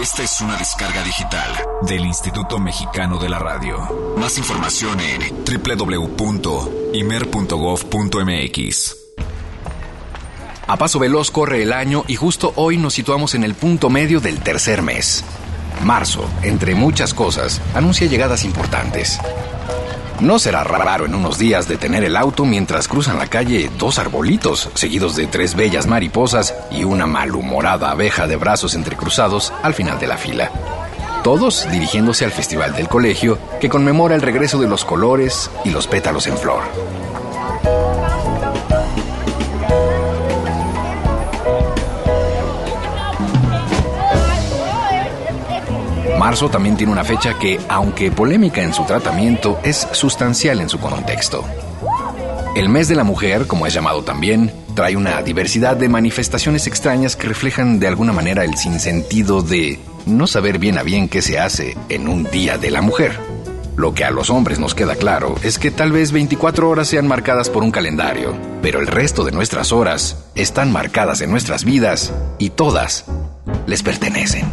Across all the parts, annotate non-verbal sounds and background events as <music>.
Esta es una descarga digital del Instituto Mexicano de la Radio. Más información en www.imer.gov.mx. A paso veloz corre el año y justo hoy nos situamos en el punto medio del tercer mes. Marzo, entre muchas cosas, anuncia llegadas importantes. No será raro en unos días detener el auto mientras cruzan la calle dos arbolitos, seguidos de tres bellas mariposas y una malhumorada abeja de brazos entrecruzados al final de la fila. Todos dirigiéndose al Festival del Colegio, que conmemora el regreso de los colores y los pétalos en flor. Marzo también tiene una fecha que, aunque polémica en su tratamiento, es sustancial en su contexto. El mes de la mujer, como es llamado también, trae una diversidad de manifestaciones extrañas que reflejan de alguna manera el sinsentido de no saber bien a bien qué se hace en un día de la mujer. Lo que a los hombres nos queda claro es que tal vez 24 horas sean marcadas por un calendario, pero el resto de nuestras horas están marcadas en nuestras vidas y todas les pertenecen.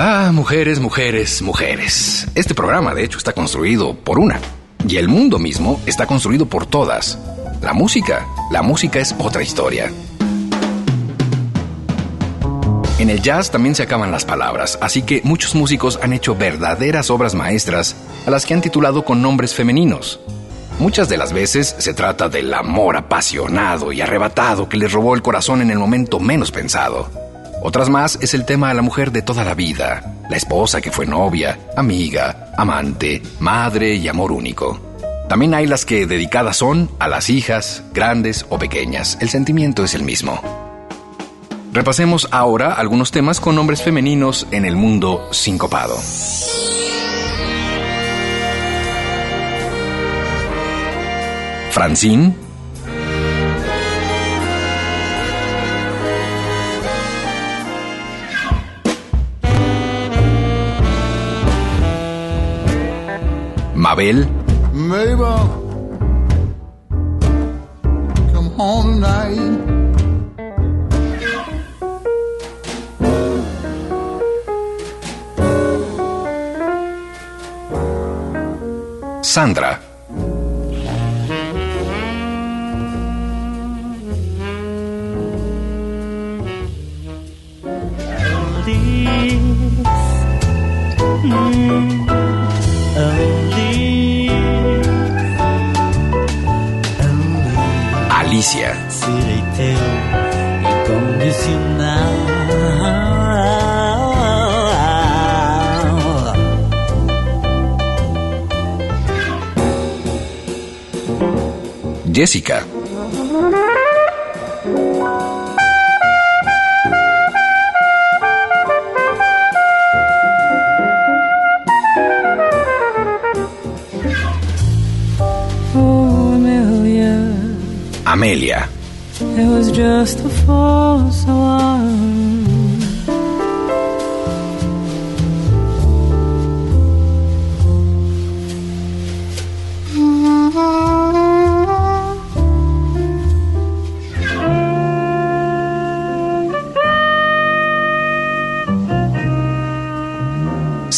Ah, mujeres, mujeres, mujeres. Este programa, de hecho, está construido por una. Y el mundo mismo está construido por todas. La música, la música es otra historia. En el jazz también se acaban las palabras, así que muchos músicos han hecho verdaderas obras maestras a las que han titulado con nombres femeninos. Muchas de las veces se trata del amor apasionado y arrebatado que les robó el corazón en el momento menos pensado. Otras más es el tema a la mujer de toda la vida, la esposa que fue novia, amiga, amante, madre y amor único. También hay las que dedicadas son a las hijas, grandes o pequeñas. El sentimiento es el mismo. Repasemos ahora algunos temas con nombres femeninos en el mundo sincopado. Francine, Mabel. Mabel, come home tonight. Sandra. Jessica. Amelia, Amelia. it was just a false alarm.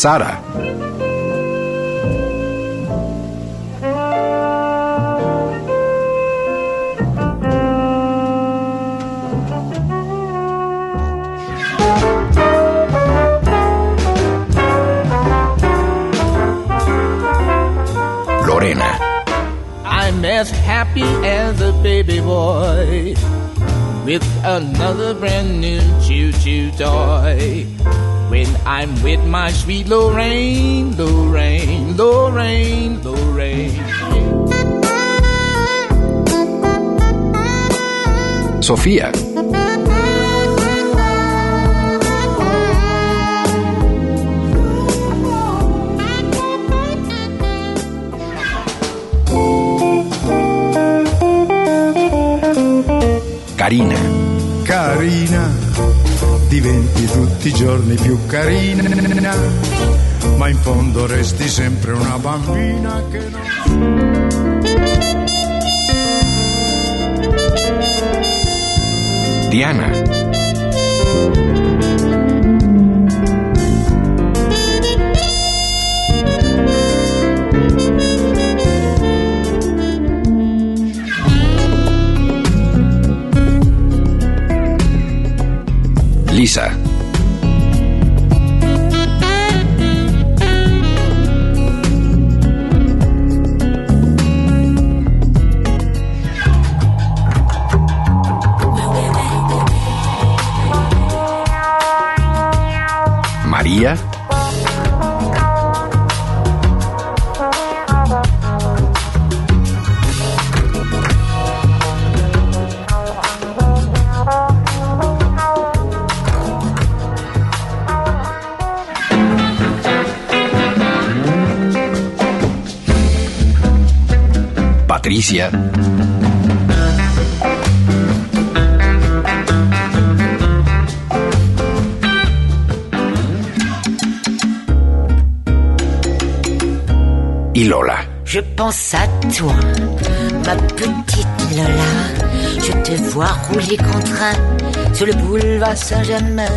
Sara. Lorena. I'm as happy as a baby boy with another brand new choo choo toy. I'm with my sweet Lorraine, Lorraine, Lorraine, Lorraine. Sofía. Karina. Carina, diventi tutti i giorni più carina, ma in fondo resti sempre una bambina che non... Diana. Lisa. Y Lola. Je pense à toi, ma petite Lola. Je te vois rouler contre un sur le boulevard Saint-Germain,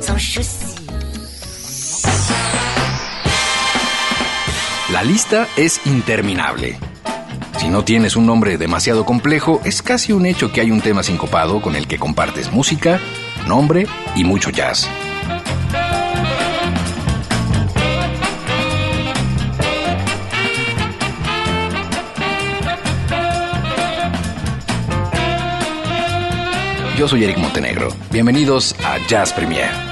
sans chaussures. La lista es interminable. Si no tienes un nombre demasiado complejo, es casi un hecho que hay un tema sincopado con el que compartes música, nombre y mucho jazz. Yo soy Eric Montenegro. Bienvenidos a Jazz Premier.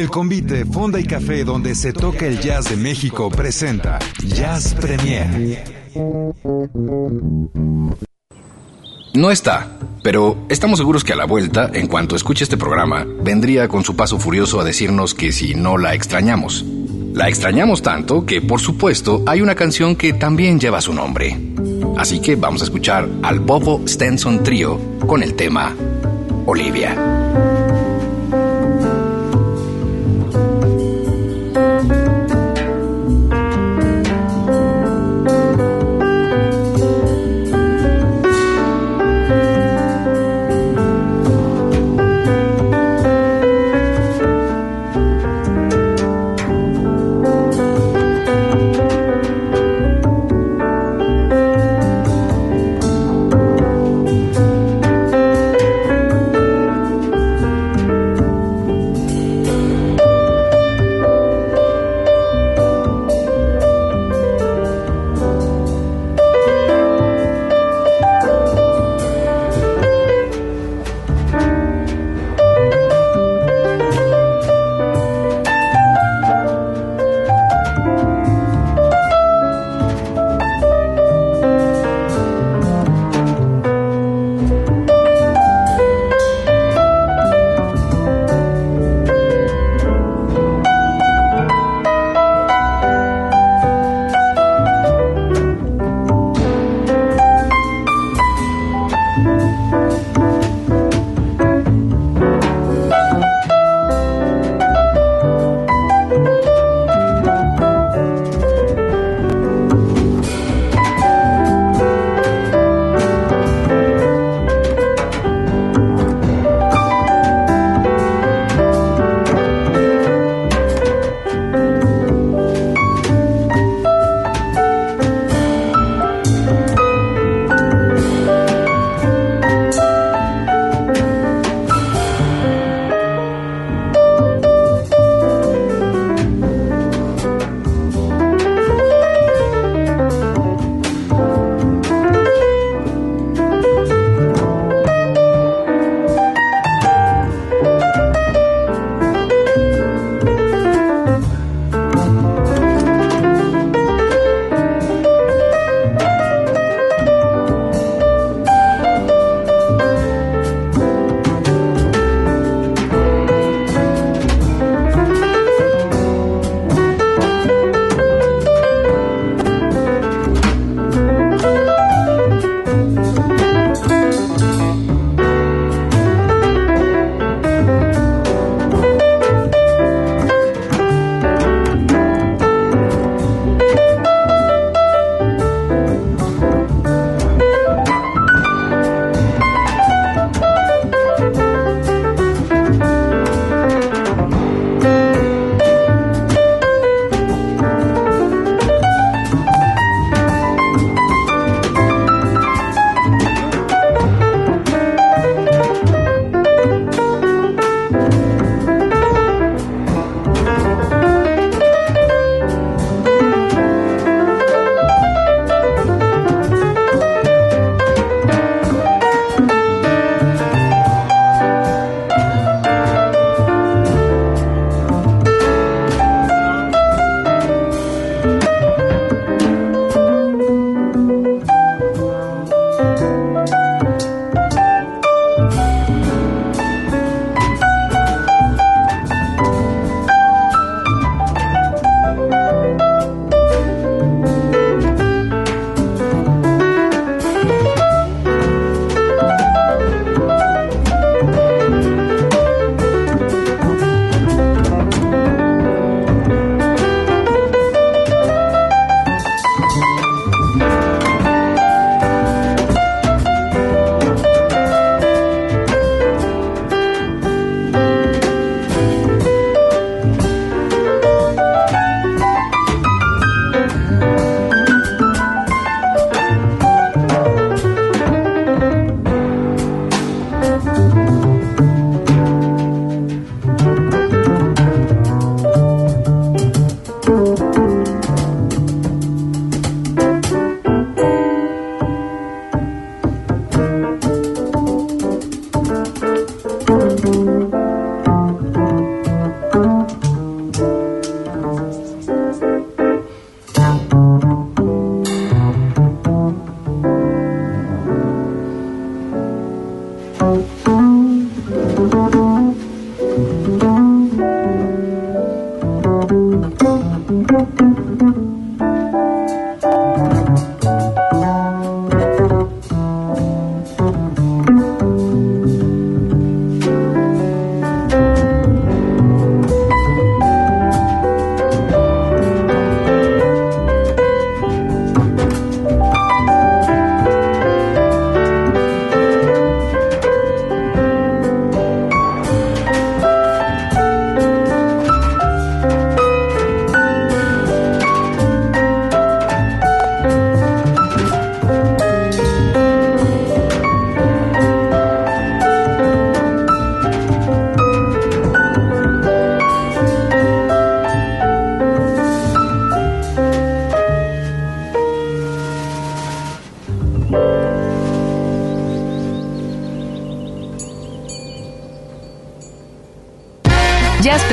El convite Fonda y Café donde se toca el jazz de México presenta Jazz Premier. No está, pero estamos seguros que a la vuelta, en cuanto escuche este programa, vendría con su paso furioso a decirnos que si no la extrañamos. La extrañamos tanto que, por supuesto, hay una canción que también lleva su nombre. Así que vamos a escuchar al Bobo Stenson Trio con el tema Olivia.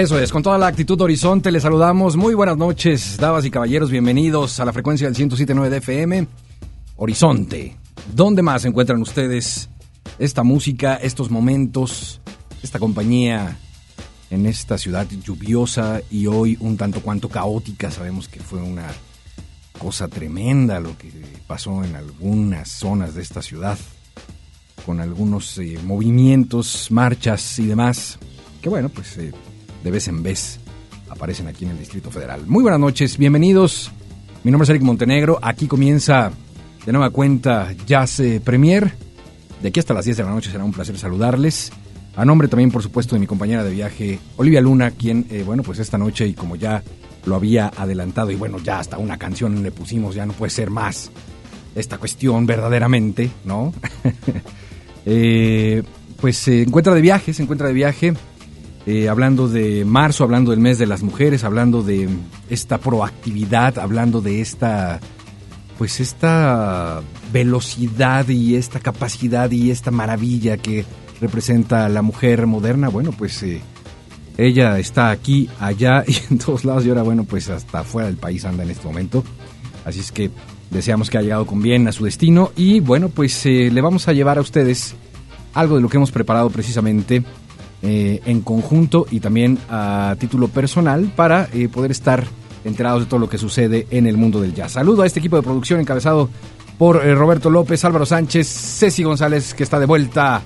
Eso es, con toda la actitud Horizonte les saludamos. Muy buenas noches, damas y caballeros, bienvenidos a la frecuencia del 107.9 de FM. Horizonte, ¿dónde más encuentran ustedes esta música, estos momentos, esta compañía en esta ciudad lluviosa y hoy un tanto cuanto caótica? Sabemos que fue una cosa tremenda lo que pasó en algunas zonas de esta ciudad, con algunos eh, movimientos, marchas y demás, que bueno, pues... Eh, de vez en vez aparecen aquí en el Distrito Federal. Muy buenas noches, bienvenidos. Mi nombre es Eric Montenegro. Aquí comienza de nueva cuenta Jazz eh, Premier. De aquí hasta las 10 de la noche será un placer saludarles. A nombre también, por supuesto, de mi compañera de viaje, Olivia Luna, quien, eh, bueno, pues esta noche, y como ya lo había adelantado, y bueno, ya hasta una canción le pusimos, ya no puede ser más esta cuestión verdaderamente, ¿no? <laughs> Eh, pues se encuentra de viaje, se encuentra de viaje eh, hablando de marzo, hablando del mes de las mujeres, hablando de esta proactividad, hablando de esta, pues esta velocidad y esta capacidad y esta maravilla que representa la mujer moderna. Bueno, pues eh, ella está aquí, allá <laughs> y en todos lados y ahora, bueno, pues hasta fuera del país anda en este momento. Así es que deseamos que haya llegado con bien a su destino y bueno, pues eh, le vamos a llevar a ustedes algo de lo que hemos preparado precisamente eh, en conjunto y también a título personal para eh, poder estar enterados de todo lo que sucede en el mundo del jazz. Saludo a este equipo de producción encabezado por eh, Roberto López, Álvaro Sánchez, Ceci González, que está de vuelta.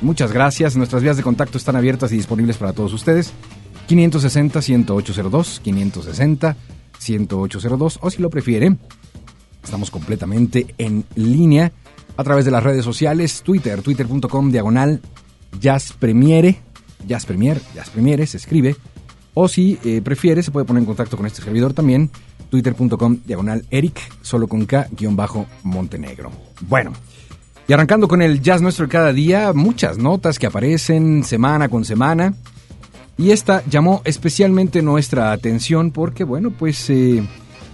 Muchas gracias. Nuestras vías de contacto están abiertas y disponibles para todos ustedes. 560-10802, 560-10802, o si lo prefieren, estamos completamente en línea a través de las redes sociales, Twitter, twitter.com diagonal Jazz Premiere, Jazz Premier, Jazz Premiere se escribe. O si eh, prefiere, se puede poner en contacto con este servidor también, twitter.com diagonal Eric, solo con K guion bajo Montenegro. Bueno, y arrancando con el jazz nuestro de cada día, muchas notas que aparecen semana con semana. Y esta llamó especialmente nuestra atención porque, bueno, pues eh,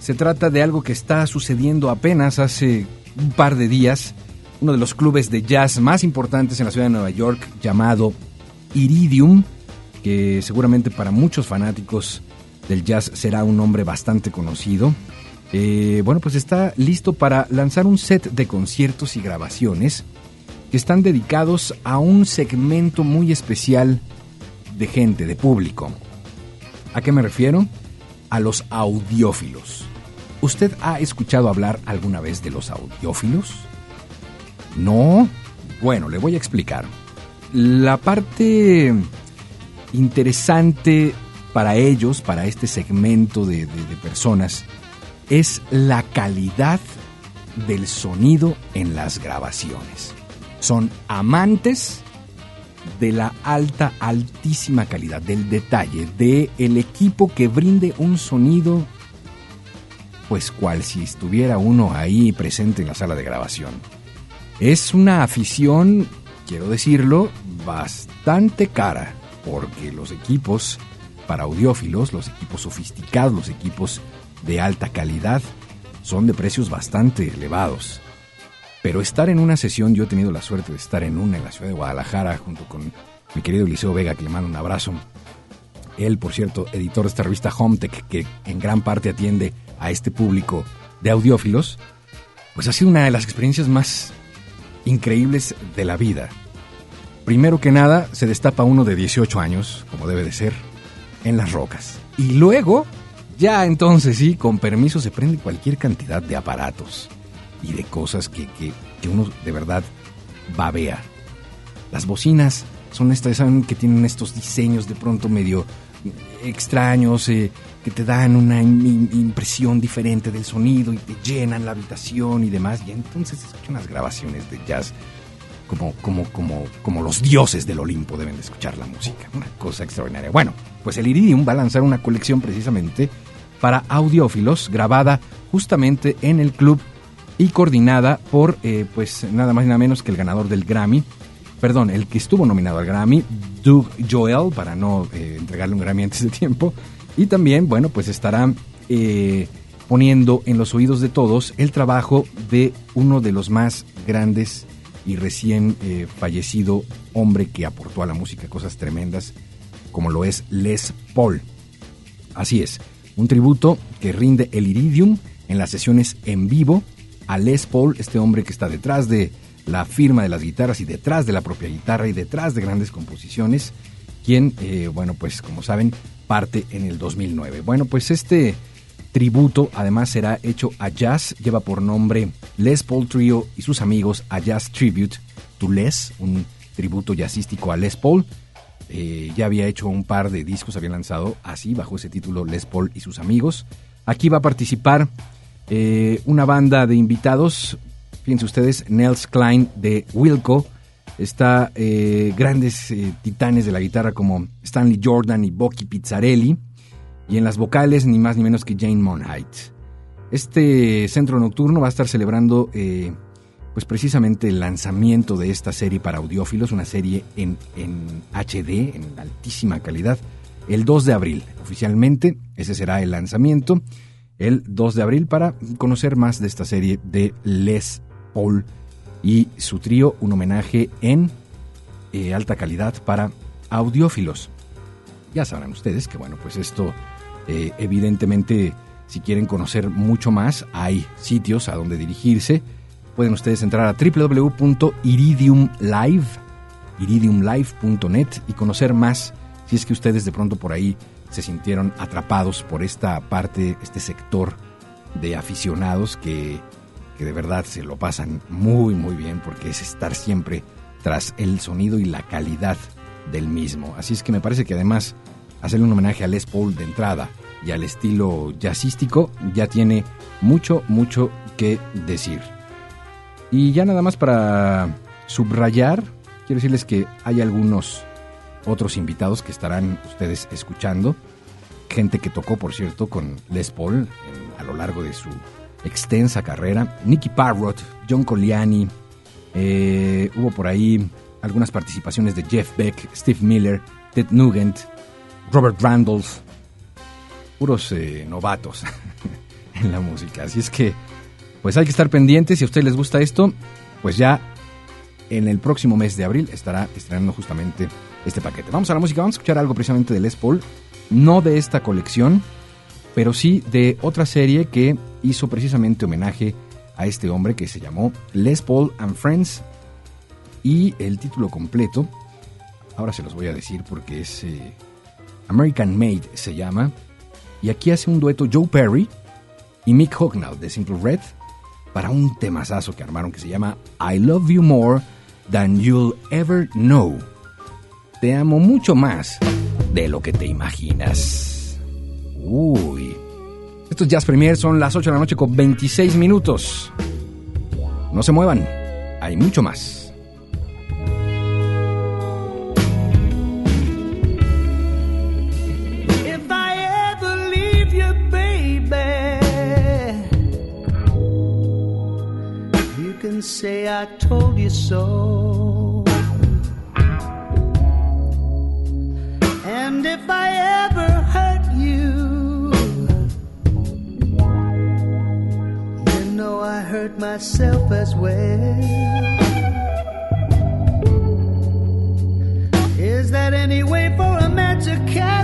se trata de algo que está sucediendo apenas hace un par de días. Uno de los clubes de jazz más importantes en la ciudad de Nueva York, llamado Iridium, que seguramente para muchos fanáticos del jazz será un nombre bastante conocido. Eh, bueno, pues está listo para lanzar un set de conciertos y grabaciones que están dedicados a un segmento muy especial de gente, de público. ¿A qué me refiero? A los audiófilos. ¿Usted ha escuchado hablar alguna vez de los audiófilos? No. Bueno, le voy a explicar. La parte interesante para ellos, para este segmento de, personas, es la calidad del sonido en las grabaciones. Son amantes de la alta, altísima calidad, del detalle, de el equipo que brinde un sonido, pues cual si estuviera uno ahí presente en la sala de grabación. Es una afición, quiero decirlo, bastante cara, porque los equipos para audiófilos, los equipos sofisticados, los equipos de alta calidad, son de precios bastante elevados. Pero estar en una sesión, yo he tenido la suerte de estar en una en la ciudad de Guadalajara junto con mi querido Eliseo Vega, que le mando un abrazo. Él, por cierto, editor de esta revista Hometech, que en gran parte atiende a este público de audiófilos, pues ha sido una de las experiencias más increíbles de la vida. Primero que nada, se destapa uno de 18 años, como debe de ser, en las rocas. Y luego, ya entonces sí, con permiso se prende cualquier cantidad de aparatos y de cosas que, que- que uno de verdad babea. Las bocinas son estas, saben que tienen estos diseños de pronto medio extraños, eh, que te dan una im- impresión diferente del sonido y te llenan la habitación y demás. Y entonces se escuchan las grabaciones de jazz como, como, como, como los dioses del Olimpo deben de escuchar la música. Una cosa extraordinaria. Bueno, pues el Iridium va a lanzar una colección precisamente para audiófilos grabada justamente en el club y coordinada por eh, pues nada más y nada menos que el ganador del Grammy, perdón, el que estuvo nominado al Grammy, Doug Joel, para no eh, entregarle un Grammy antes de tiempo, y también, bueno, pues estará eh, poniendo en los oídos de todos el trabajo de uno de los más grandes y recién eh, fallecido hombre que aportó a la música cosas tremendas, como lo es Les Paul. Así es, un tributo que rinde el Iridium en las sesiones en vivo a Les Paul, este hombre que está detrás de la firma de las guitarras y detrás de la propia guitarra y detrás de grandes composiciones, quien, eh, bueno, pues como saben, parte en el 2009. Bueno, pues este tributo además será hecho a jazz, lleva por nombre Les Paul Trio y sus amigos a Jazz Tribute to Les, un tributo jazzístico a Les Paul. Eh, ya había hecho un par de discos, había lanzado así, bajo ese título Les Paul y sus amigos. Aquí va a participar eh, una banda de invitados, fíjense ustedes, Nels Klein de Wilco, está eh, grandes eh, titanes de la guitarra como Stanley Jordan y Bucky Pizzarelli, y en las vocales ni más ni menos que Jane Monheit. Este centro nocturno va a estar celebrando eh, pues precisamente el lanzamiento de esta serie para audiófilos, una serie en, en HD, en altísima calidad, el 2 de abril. Oficialmente ese será el lanzamiento, el 2 de abril, para conocer más de esta serie de Les Paul y su trío, un homenaje en eh, alta calidad para audiófilos. Ya sabrán ustedes que, bueno, pues esto, eh, evidentemente, si quieren conocer mucho más, hay sitios a donde dirigirse. Pueden ustedes entrar a www.iridiumlive, iridiumlive.net y conocer más si es que ustedes de pronto por ahí se sintieron atrapados por esta parte, este sector de aficionados que, que de verdad se lo pasan muy, muy bien porque es estar siempre tras el sonido y la calidad del mismo. Así es que me parece que además hacerle un homenaje a Les Paul de entrada y al estilo jazzístico ya tiene mucho, mucho que decir. Y ya nada más para subrayar, quiero decirles que hay algunos otros invitados que estarán ustedes escuchando. Gente que tocó, por cierto, con Les Paul a lo largo de su extensa carrera. Nicky Parrott, John Colliani, eh, hubo por ahí algunas participaciones de Jeff Beck, Steve Miller, Ted Nugent, Robert Randolph, puros eh, novatos <laughs> en la música. Así es que, pues hay que estar pendientes. Si a ustedes les gusta esto, pues ya en el próximo mes de abril estará estrenando justamente este paquete. Vamos a la música, vamos a escuchar algo precisamente de Les Paul, no de esta colección, pero sí de otra serie que hizo precisamente homenaje a este hombre que se llamó Les Paul and Friends y el título completo, ahora se los voy a decir porque es eh, American Made se llama, y aquí hace un dueto Joe Perry y Mick Hucknall de Simple Red para un temazazo que armaron que se llama I Love You More Than You'll Ever Know. Te amo mucho más de lo que te imaginas. Uy. Esto es Jazz Premier, son las 8 de la noche con 26 minutos. No se muevan, hay mucho más. say I told you so. And if I ever hurt myself as well. Is that any way for a man to catch?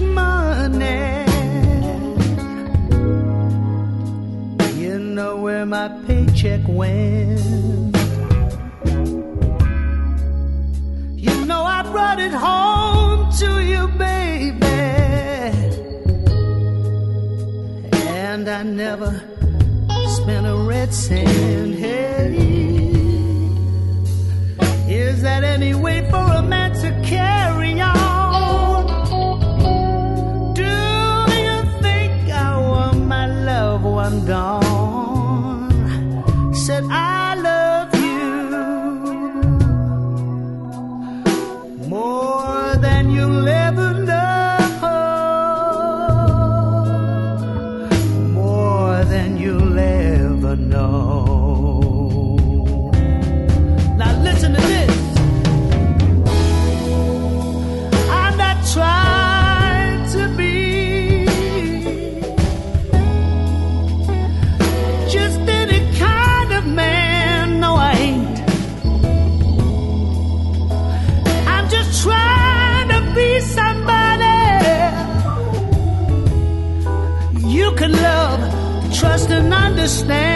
money. You know where my paycheck went. You know I brought it home to you, baby. And I never spent a red cent. Hey, is that any way for a man to carry? I'm gone. understand.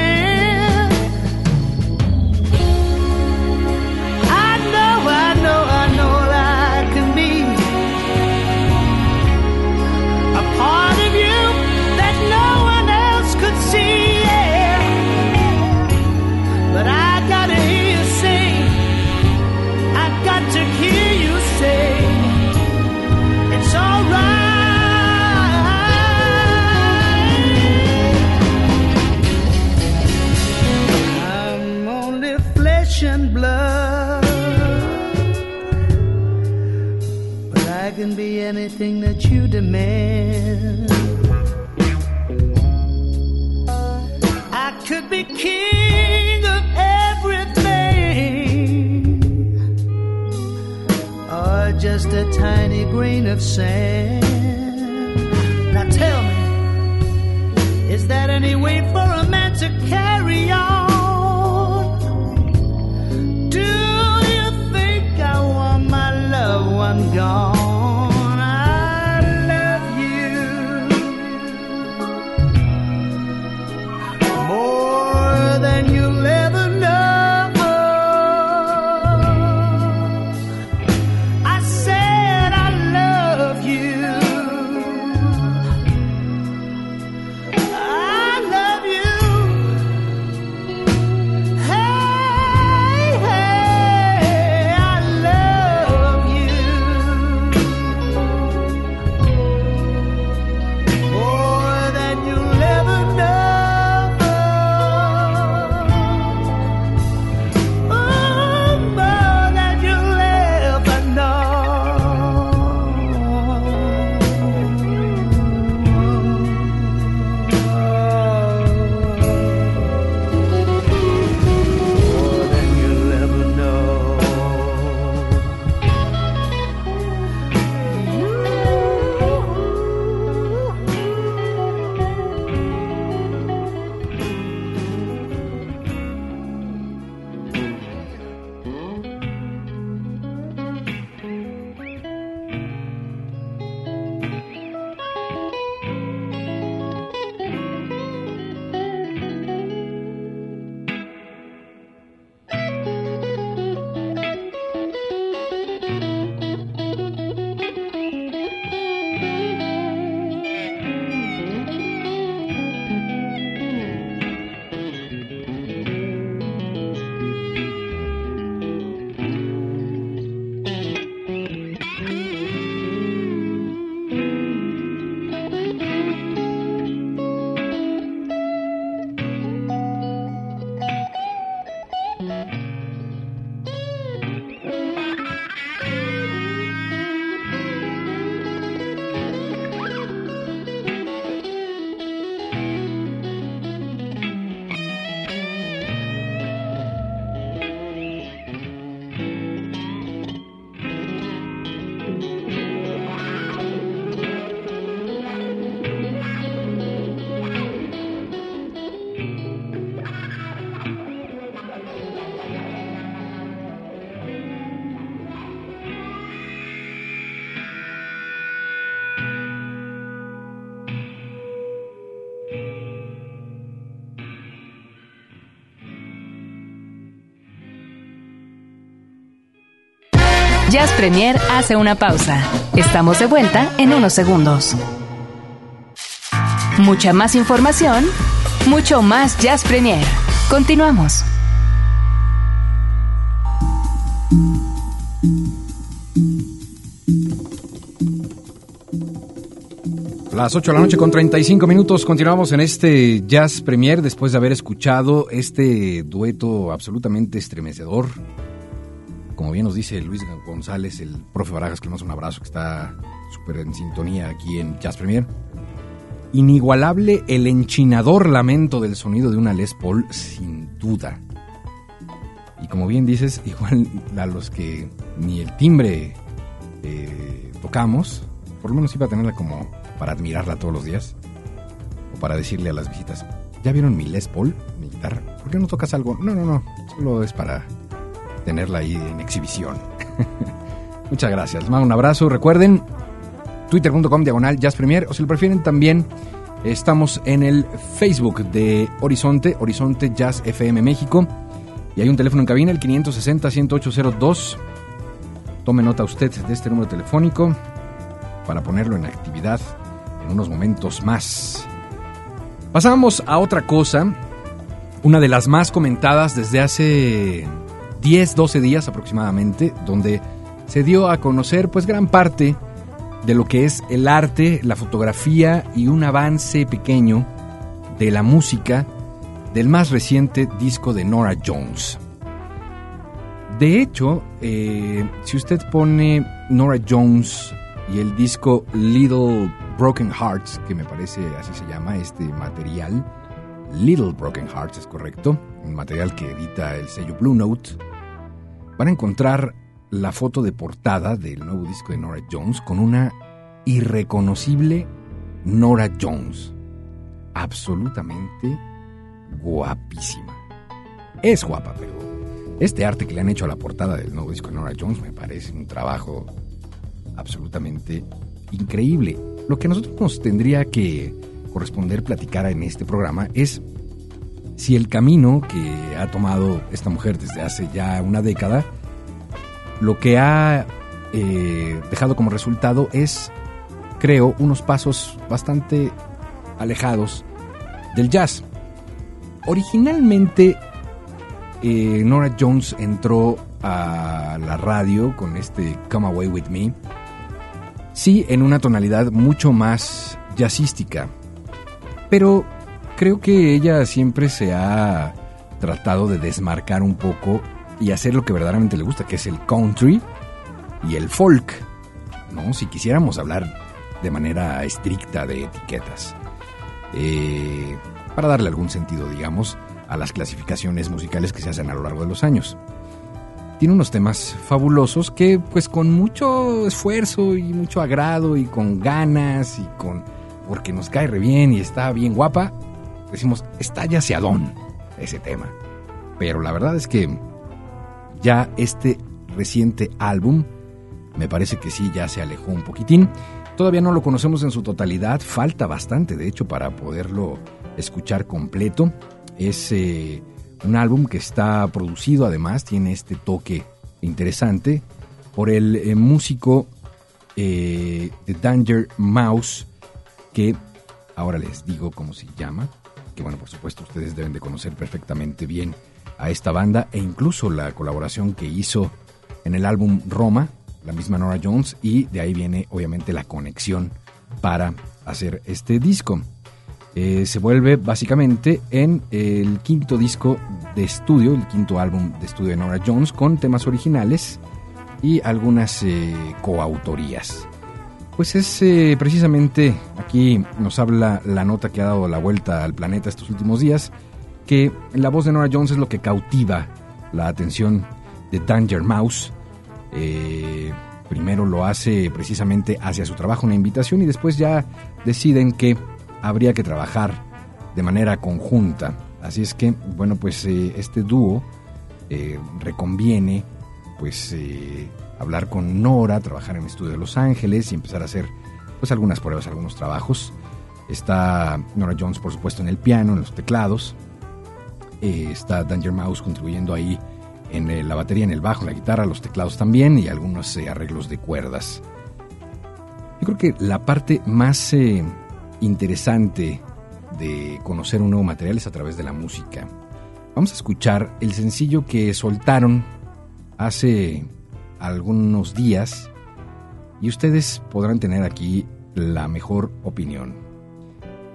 Jazz Premier hace una pausa. Estamos de vuelta en unos segundos. Mucha más información, mucho más Jazz Premier. Continuamos. Las 8 de la noche con 35 minutos continuamos en este Jazz Premier después de haber escuchado este dueto absolutamente estremecedor. Como bien nos dice Luis González, el profe Barajas, que le mando un abrazo, que está súper en sintonía aquí en Jazz Premier. Inigualable el enchinador lamento del sonido de una Les Paul, sin duda. Y como bien dices, <laughs> igual a los que ni el timbre eh, tocamos, por lo menos iba a tenerla como para admirarla todos los días. O para decirle a las visitas, ¿ya vieron mi Les Paul, mi guitarra? ¿Por qué no tocas algo? No, no, no, solo es para tenerla ahí en exhibición. <laughs> Muchas gracias. Les un abrazo. Recuerden, twitter.com diagonal Jazz Premier, o si lo prefieren también estamos en el Facebook de Horizonte, Horizonte Jazz FM México. Y hay un teléfono en cabina, el 560-10802. Tome nota usted de este número telefónico para ponerlo en actividad en unos momentos más. Pasamos a otra cosa, una de las más comentadas desde hace 10, 12 días aproximadamente, donde se dio a conocer pues gran parte de lo que es el arte, la fotografía y un avance pequeño de la música del más reciente disco de Nora Jones. De hecho, eh, si usted pone Nora Jones y el disco Little Broken Hearts, que me parece así se llama este material, Little Broken Hearts es correcto, un material que edita el sello Blue Note, van a encontrar la foto de portada del nuevo disco de Nora Jones con una irreconocible Nora Jones. Absolutamente guapísima. Es guapa, pero este arte que le han hecho a la portada del nuevo disco de Nora Jones me parece un trabajo absolutamente increíble. Lo que a nosotros nos tendría que corresponder platicar en este programa es si el camino que ha tomado esta mujer desde hace ya una década, lo que ha eh, dejado como resultado es, creo, unos pasos bastante alejados del jazz. Originalmente, eh, Nora Jones entró a la radio con este Come Away With Me, sí en una tonalidad mucho más jazzística, pero creo que ella siempre se ha tratado de desmarcar un poco y hacer lo que verdaderamente le gusta, que es el country y el folk, ¿no? Si quisiéramos hablar de manera estricta de etiquetas. Eh, para darle algún sentido, digamos, a las clasificaciones musicales que se hacen a lo largo de los años. Tiene unos temas fabulosos que, pues, con mucho esfuerzo y mucho agrado y con ganas y con. porque nos cae re bien y está bien guapa, decimos, está ya seadón ese tema. Pero la verdad es que ya este reciente álbum me parece que sí, ya se alejó un poquitín. Todavía no lo conocemos en su totalidad, falta bastante de hecho para poderlo escuchar completo. Es eh, un álbum que está producido además, tiene este toque interesante por el eh, músico eh, de Danger Mouse, que ahora les digo cómo se llama, que bueno, por supuesto ustedes deben de conocer perfectamente bien a esta banda e incluso la colaboración que hizo en el álbum Roma, la misma Nora Jones, y de ahí viene obviamente la conexión para hacer este disco. Eh, se vuelve básicamente en el quinto disco de estudio, el quinto álbum de estudio de Nora Jones, con temas originales y algunas eh, coautorías. Pues es eh, precisamente, aquí nos habla la nota que ha dado la vuelta al planeta estos últimos días, que la voz de Nora Jones es lo que cautiva la atención de Danger Mouse. primero lo hace precisamente hacia su trabajo, una invitación, y después ya deciden que habría que trabajar de manera conjunta. Así es que, bueno, pues eh, este dúo eh, reconviene pues eh, hablar con Nora, trabajar en el estudio de Los Ángeles y empezar a hacer pues algunas pruebas, algunos trabajos. Está Nora Jones, por supuesto, en el piano, en los teclados. está Danger Mouse contribuyendo ahí en la batería, en el bajo, la guitarra, los teclados también y algunos eh, arreglos de cuerdas. Yo creo que la parte más eh, interesante de conocer un nuevo material es a través de la música. Vamos a escuchar el sencillo que soltaron hace algunos días y ustedes podrán tener aquí la mejor opinión.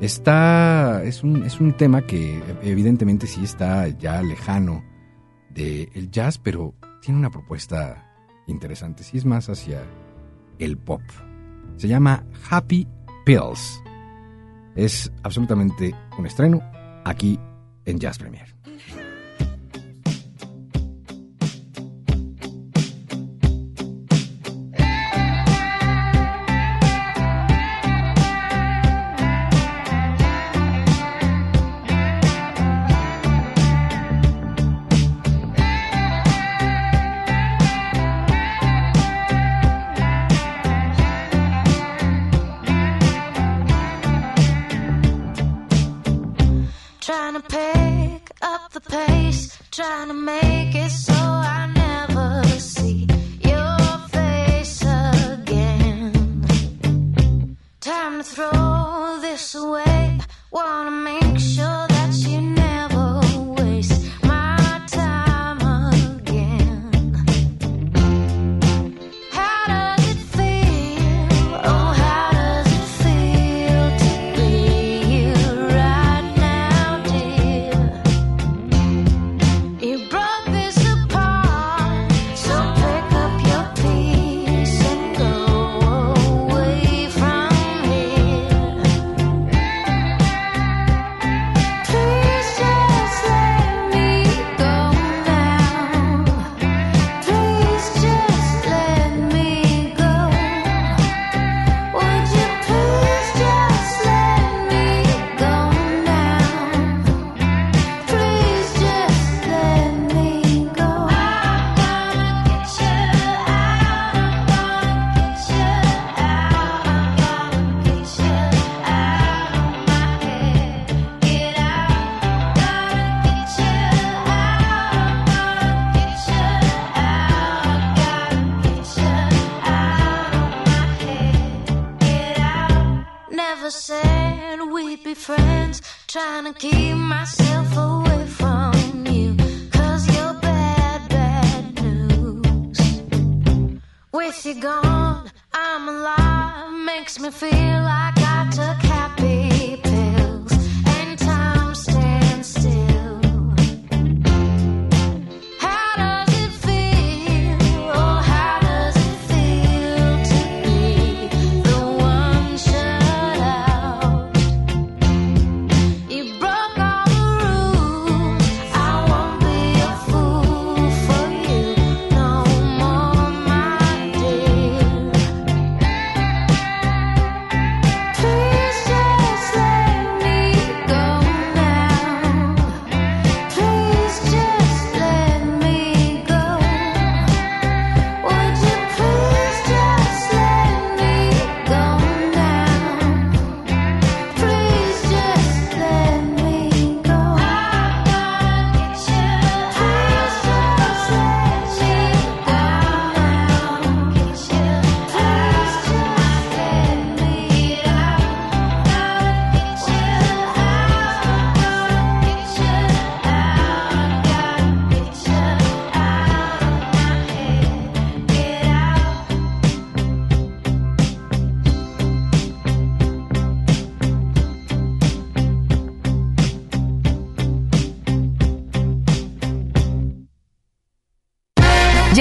Está, es un, es un tema que evidentemente sí está ya lejano del jazz, pero tiene una propuesta interesante, sí es más hacia el pop. Se llama Happy Pills. Es absolutamente un estreno aquí en Jazz Premier. trying to keep myself away from you're bad, bad news. With you gone, I'm alive. Makes me feel like I took happy.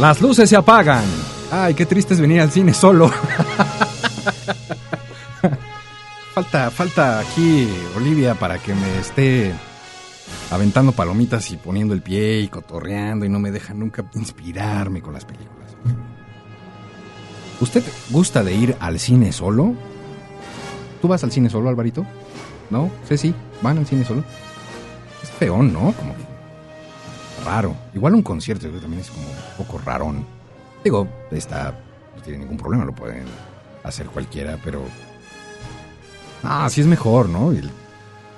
Las luces se apagan. Ay, qué triste es venir al cine solo. <laughs> falta, falta aquí Olivia para que me esté aventando palomitas y poniendo el pie y cotorreando y no me deja nunca inspirarme con las películas. ¿Usted gusta de ir al cine solo? ¿Tú vas al cine solo, Alvarito? ¿No? Sí, sí, van al cine solo. Es feón, ¿no? Como que raro. Igual un concierto también es como un poco rarón. Digo, está, no tiene ningún problema, lo pueden hacer cualquiera, pero... Ah, sí es mejor, ¿no? Y el,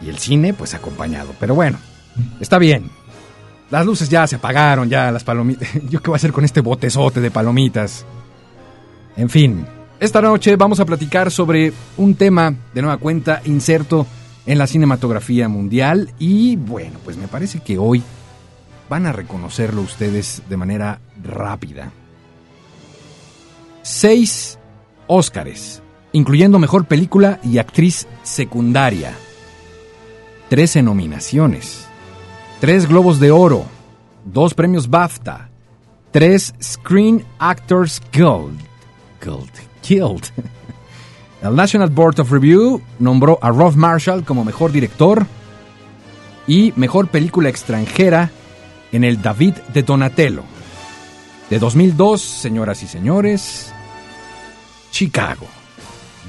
y el cine, pues acompañado. Pero bueno, está bien. Las luces ya se apagaron, ya las palomitas. <laughs> ¿Yo qué voy a hacer con este botezote de palomitas? En fin, esta noche vamos a platicar sobre un tema de nueva cuenta inserto en la cinematografía mundial y bueno, pues me parece que hoy van a reconocerlo ustedes de manera rápida. Seis Óscares, incluyendo Mejor Película y Actriz Secundaria. Trece nominaciones. Tres Globos de Oro. Dos premios BAFTA. Tres Screen Actors Guild. Guild. Guild. <laughs> El National Board of Review nombró a Rolf Marshall como mejor director y mejor película extranjera en el David de Donatello. De 2002, señoras y señores, Chicago.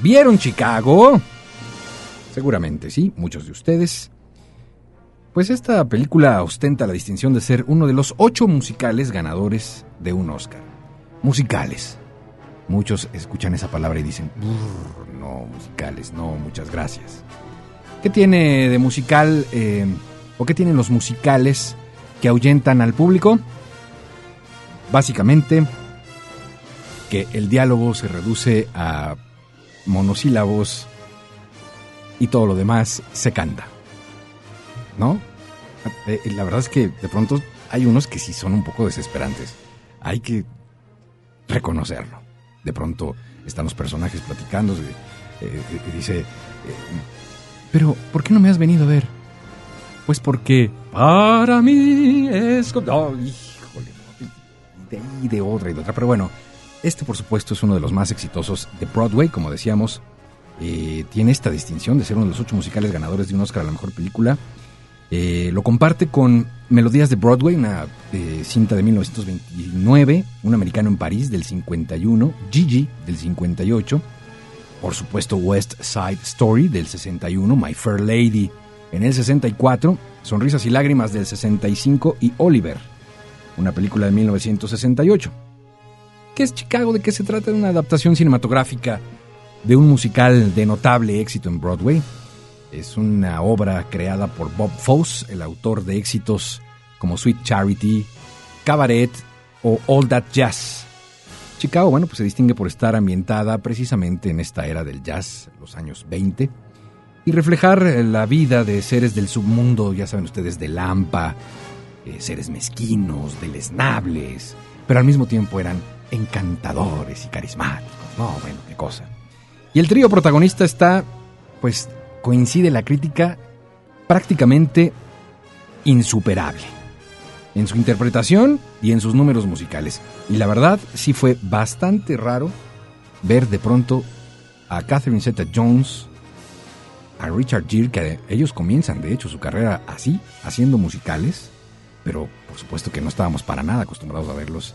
¿Vieron Chicago? Seguramente sí, muchos de ustedes. Pues esta película ostenta la distinción de ser uno de los ocho musicales ganadores de un Oscar. Musicales. Muchos escuchan esa palabra y dicen, no, musicales, no, muchas gracias. ¿Qué tiene de musical eh, o qué tienen los musicales que ahuyentan al público? Básicamente, que el diálogo se reduce a monosílabos y todo lo demás se canta. ¿No? Eh, la verdad es que de pronto hay unos que sí son un poco desesperantes. Hay que reconocerlo. De pronto están los personajes platicando eh, dice, eh, pero ¿por qué no me has venido a ver? Pues porque para mí es... Oh, híjole, de ahí, de otra y de otra. Pero bueno, este por supuesto es uno de los más exitosos de Broadway, como decíamos. Eh, tiene esta distinción de ser uno de los ocho musicales ganadores de un Oscar a la mejor película. Eh, lo comparte con Melodías de Broadway, una eh, cinta de 1929, Un americano en París del 51, Gigi del 58, por supuesto West Side Story del 61, My Fair Lady en el 64, Sonrisas y Lágrimas del 65 y Oliver, una película de 1968. ¿Qué es Chicago? ¿De qué se trata? De una adaptación cinematográfica de un musical de notable éxito en Broadway. Es una obra creada por Bob Fosse, el autor de éxitos como Sweet Charity, Cabaret o All That Jazz. Chicago, bueno, pues se distingue por estar ambientada precisamente en esta era del jazz, los años 20, y reflejar la vida de seres del submundo, ya saben ustedes, de Lampa, eh, seres mezquinos, deleznables, pero al mismo tiempo eran encantadores y carismáticos. No, bueno, qué cosa. Y el trío protagonista está, pues, coincide la crítica prácticamente insuperable en su interpretación y en sus números musicales. Y la verdad, sí fue bastante raro ver de pronto a Catherine Zeta Jones, Richard Gere, que ellos comienzan de hecho su carrera así, haciendo musicales, pero por supuesto que no estábamos para nada acostumbrados a verlos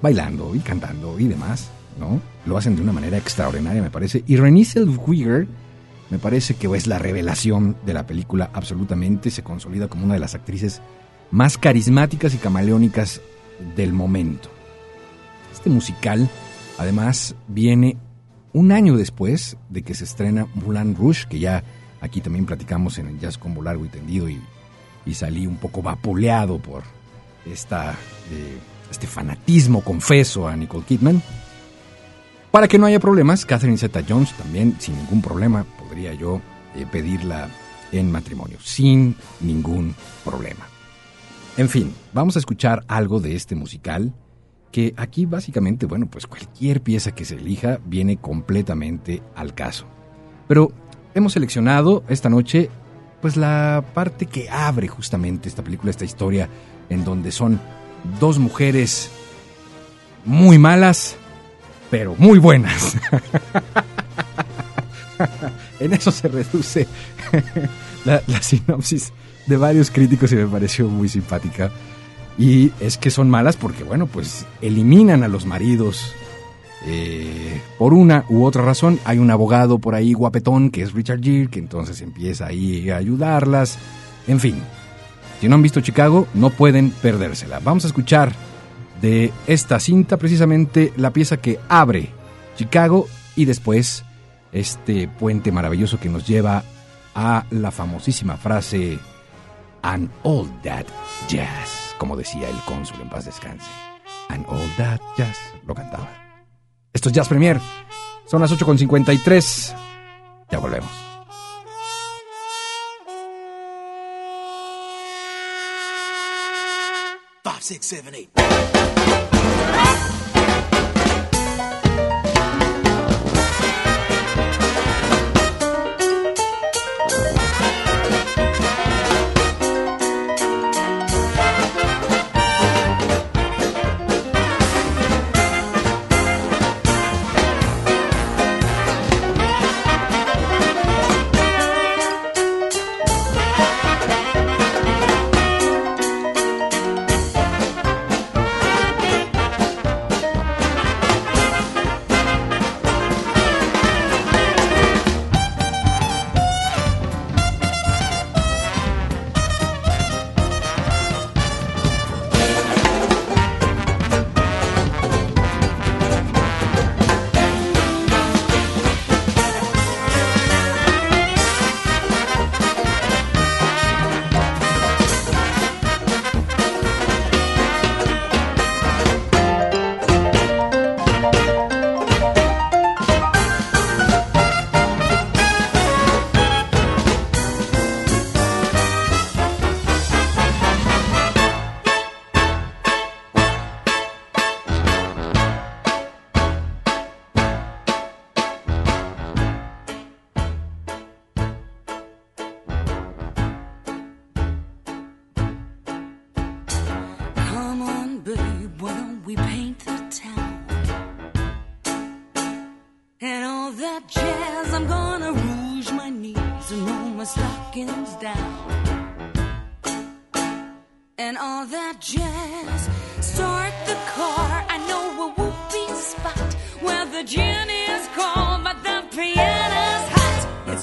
bailando y cantando y demás, ¿no? Lo hacen de una manera extraordinaria, me parece. Y Renée Zellweger me parece que es la revelación de la película absolutamente, se consolida como una de las actrices más carismáticas y camaleónicas del momento. Este musical, además, viene un año después de que se estrena Moulin Rouge, que ya aquí también platicamos en el Jazz Combo Largo y Tendido y, salí un poco vapuleado por esta, eh, este fanatismo, confeso, a Nicole Kidman. Para que no haya problemas, Catherine Zeta-Jones también, sin ningún problema, podría yo eh, pedirla en matrimonio, sin ningún problema. En fin, vamos a escuchar algo de este musical que aquí básicamente, bueno, pues cualquier pieza que se elija viene completamente al caso. Pero hemos seleccionado esta noche pues la parte que abre justamente esta película, esta historia en donde son dos mujeres muy malas, pero muy buenas. <laughs> En eso se reduce <laughs> la, la sinopsis de varios críticos y me pareció muy simpática. Y es que son malas porque, bueno, pues eliminan a los maridos eh, por una u otra razón. Hay un abogado por ahí guapetón que es Richard Gere, que entonces empieza ahí a ayudarlas. En fin, si no han visto Chicago, no pueden perdérsela. Vamos a escuchar de esta cinta precisamente la pieza que abre Chicago y después este puente maravilloso que nos lleva a la famosísima frase And all that jazz, como decía el cónsul en paz descanse. And all that jazz, lo cantaba. Esto es Jazz Premier. Son las 8.53. Ya volvemos. Five, six, seven, eight.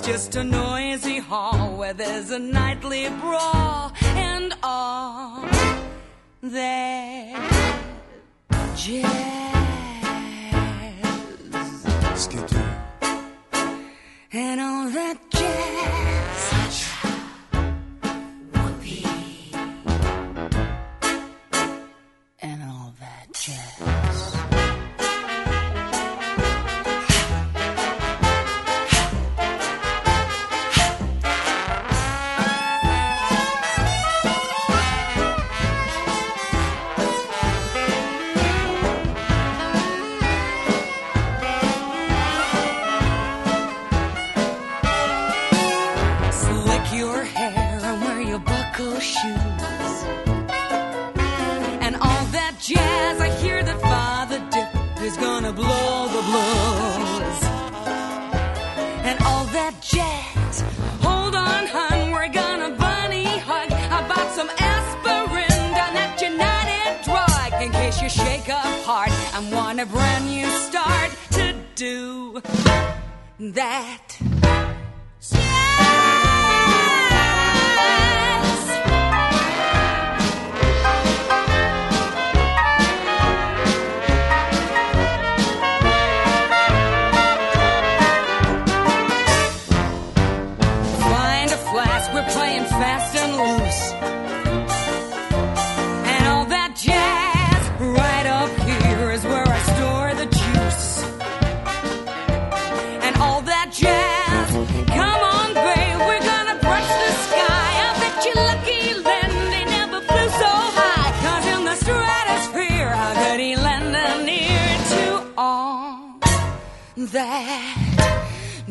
Just a noisy hall where there's a nightly brawl and all that jazz. And all that jazz. Whoopee. And all that jazz. Jazz, I hear that Father Dip is gonna blow the blues. And all that jazz, hold on, hun, we're gonna bunny hug I bought some aspirin down at United Drug in case you shake up hard and want a brand new start to do that.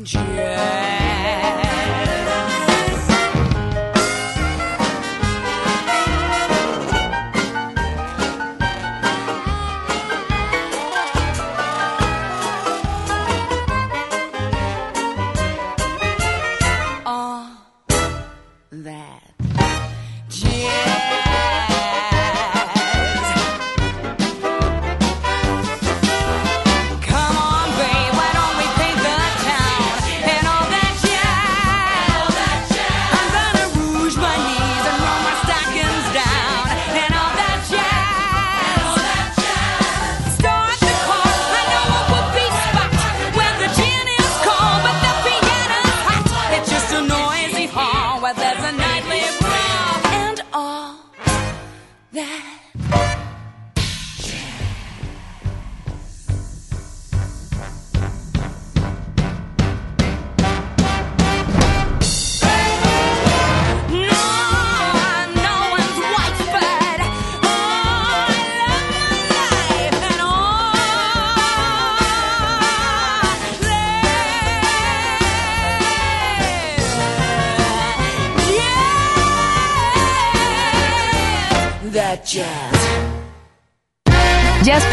Jack.